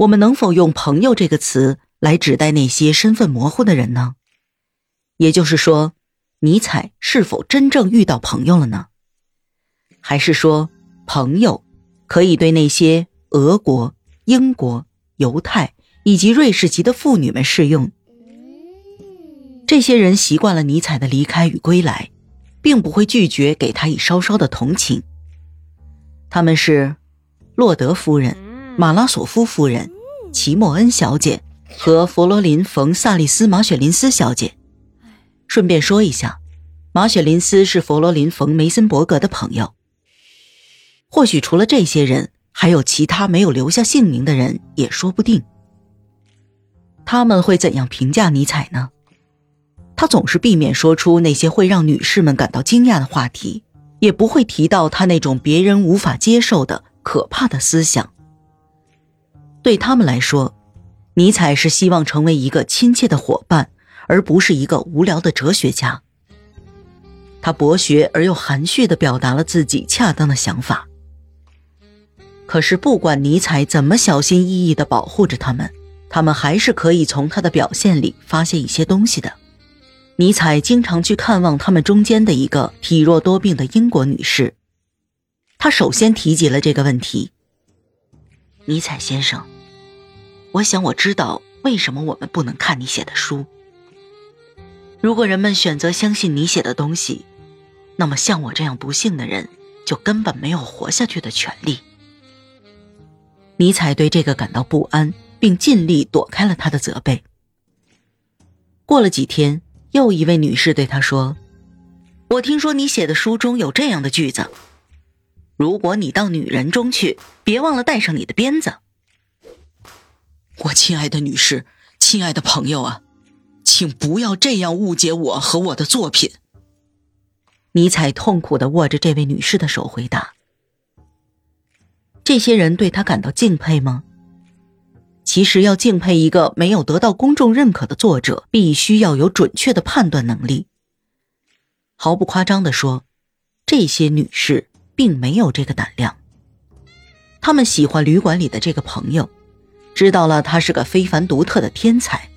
我们能否用“朋友”这个词来指代那些身份模糊的人呢？也就是说，尼采是否真正遇到朋友了呢？还是说，朋友可以对那些俄国、英国、犹太以及瑞士籍的妇女们适用？这些人习惯了尼采的离开与归来，并不会拒绝给他以稍稍的同情。他们是洛德夫人、马拉索夫夫人、齐莫恩小姐和佛罗林·冯·萨利斯·马雪林斯小姐。顺便说一下，马雪林斯是佛罗林·冯·梅森伯格的朋友。或许除了这些人，还有其他没有留下姓名的人也说不定。他们会怎样评价尼采呢？他总是避免说出那些会让女士们感到惊讶的话题，也不会提到他那种别人无法接受的可怕的思想。对他们来说，尼采是希望成为一个亲切的伙伴，而不是一个无聊的哲学家。他博学而又含蓄地表达了自己恰当的想法。可是，不管尼采怎么小心翼翼地保护着他们，他们还是可以从他的表现里发现一些东西的。尼采经常去看望他们中间的一个体弱多病的英国女士。他首先提及了这个问题：“尼采先生，我想我知道为什么我们不能看你写的书。如果人们选择相信你写的东西，那么像我这样不幸的人就根本没有活下去的权利。”尼采对这个感到不安，并尽力躲开了他的责备。过了几天。又一位女士对他说：“我听说你写的书中有这样的句子：如果你到女人中去，别忘了带上你的鞭子。”我亲爱的女士，亲爱的朋友啊，请不要这样误解我和我的作品。尼采痛苦的握着这位女士的手，回答：“这些人对他感到敬佩吗？”其实要敬佩一个没有得到公众认可的作者，必须要有准确的判断能力。毫不夸张地说，这些女士并没有这个胆量。他们喜欢旅馆里的这个朋友，知道了他是个非凡独特的天才。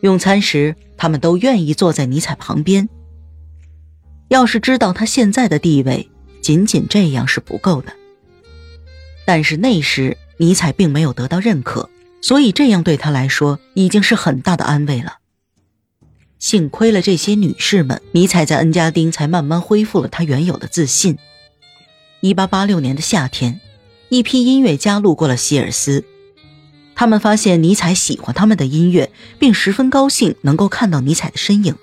用餐时，他们都愿意坐在尼采旁边。要是知道他现在的地位，仅仅这样是不够的。但是那时尼采并没有得到认可。所以这样对他来说已经是很大的安慰了。幸亏了这些女士们，尼采在恩加丁才慢慢恢复了他原有的自信。一八八六年的夏天，一批音乐家路过了希尔斯，他们发现尼采喜欢他们的音乐，并十分高兴能够看到尼采的身影。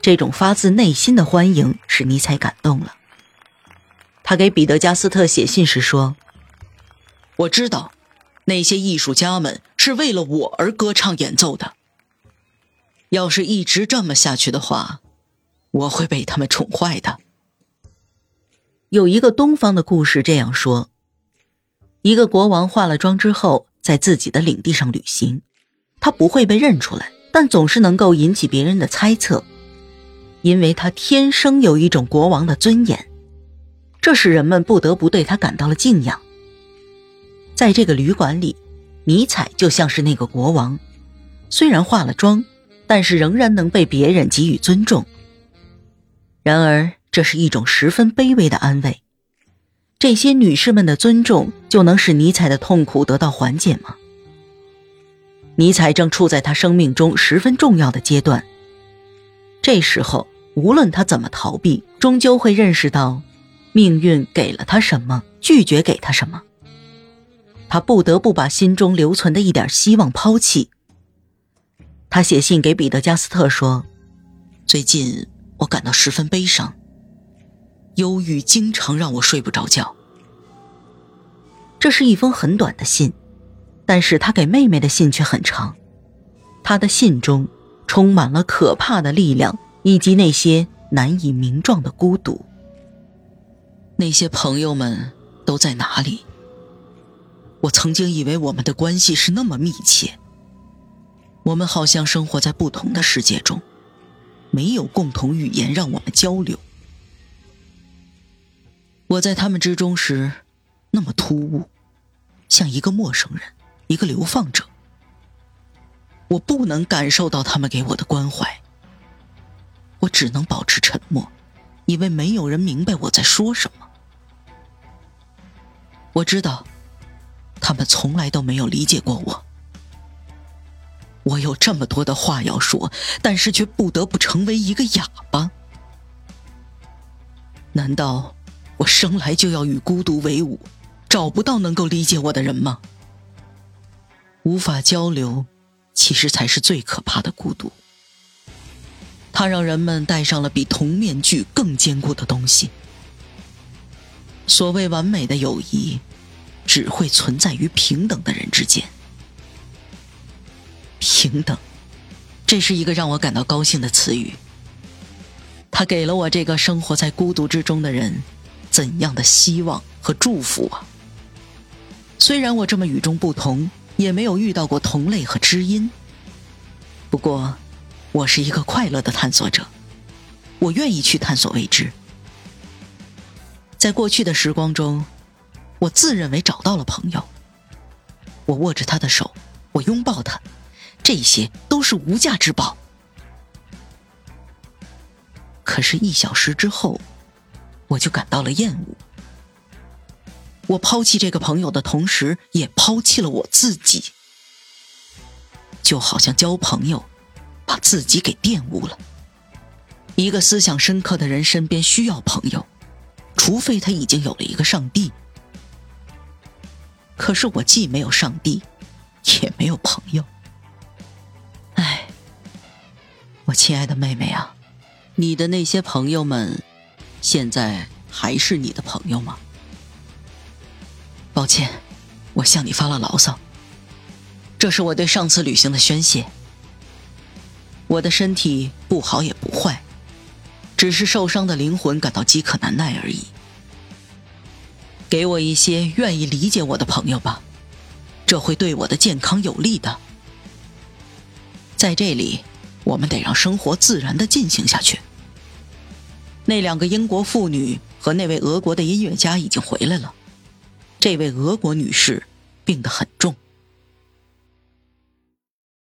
这种发自内心的欢迎使尼采感动了。他给彼得加斯特写信时说：“我知道。”那些艺术家们是为了我而歌唱演奏的。要是一直这么下去的话，我会被他们宠坏的。有一个东方的故事这样说：一个国王化了妆之后，在自己的领地上旅行，他不会被认出来，但总是能够引起别人的猜测，因为他天生有一种国王的尊严，这使人们不得不对他感到了敬仰。在这个旅馆里，尼采就像是那个国王，虽然化了妆，但是仍然能被别人给予尊重。然而，这是一种十分卑微的安慰。这些女士们的尊重就能使尼采的痛苦得到缓解吗？尼采正处在他生命中十分重要的阶段。这时候，无论他怎么逃避，终究会认识到，命运给了他什么，拒绝给他什么。他不得不把心中留存的一点希望抛弃。他写信给彼得加斯特说：“最近我感到十分悲伤，忧郁经常让我睡不着觉。”这是一封很短的信，但是他给妹妹的信却很长。他的信中充满了可怕的力量，以及那些难以名状的孤独。那些朋友们都在哪里？我曾经以为我们的关系是那么密切，我们好像生活在不同的世界中，没有共同语言让我们交流。我在他们之中时，那么突兀，像一个陌生人，一个流放者。我不能感受到他们给我的关怀，我只能保持沉默，因为没有人明白我在说什么。我知道，他们从来都没有理解过我。我有这么多的话要说，但是却不得不成为一个哑巴。难道我生来就要与孤独为伍，找不到能够理解我的人吗？无法交流。其实才是最可怕的孤独。它让人们戴上了比铜面具更坚固的东西。所谓完美的友谊，只会存在于平等的人之间。平等，这是一个让我感到高兴的词语。它给了我这个生活在孤独之中的人怎样的希望和祝福啊！虽然我这么与众不同。也没有遇到过同类和知音。不过，我是一个快乐的探索者，我愿意去探索未知。在过去的时光中，我自认为找到了朋友。我握着他的手，我拥抱他，这些都是无价之宝。可是，一小时之后，我就感到了厌恶。我抛弃这个朋友的同时，也抛弃了我自己，就好像交朋友，把自己给玷污了。一个思想深刻的人身边需要朋友，除非他已经有了一个上帝。可是我既没有上帝，也没有朋友。唉，我亲爱的妹妹啊，你的那些朋友们，现在还是你的朋友吗？抱歉，我向你发了牢骚。这是我对上次旅行的宣泄。我的身体不好也不坏，只是受伤的灵魂感到饥渴难耐而已。给我一些愿意理解我的朋友吧，这会对我的健康有利的。在这里，我们得让生活自然的进行下去。那两个英国妇女和那位俄国的音乐家已经回来了。这位俄国女士病得很重。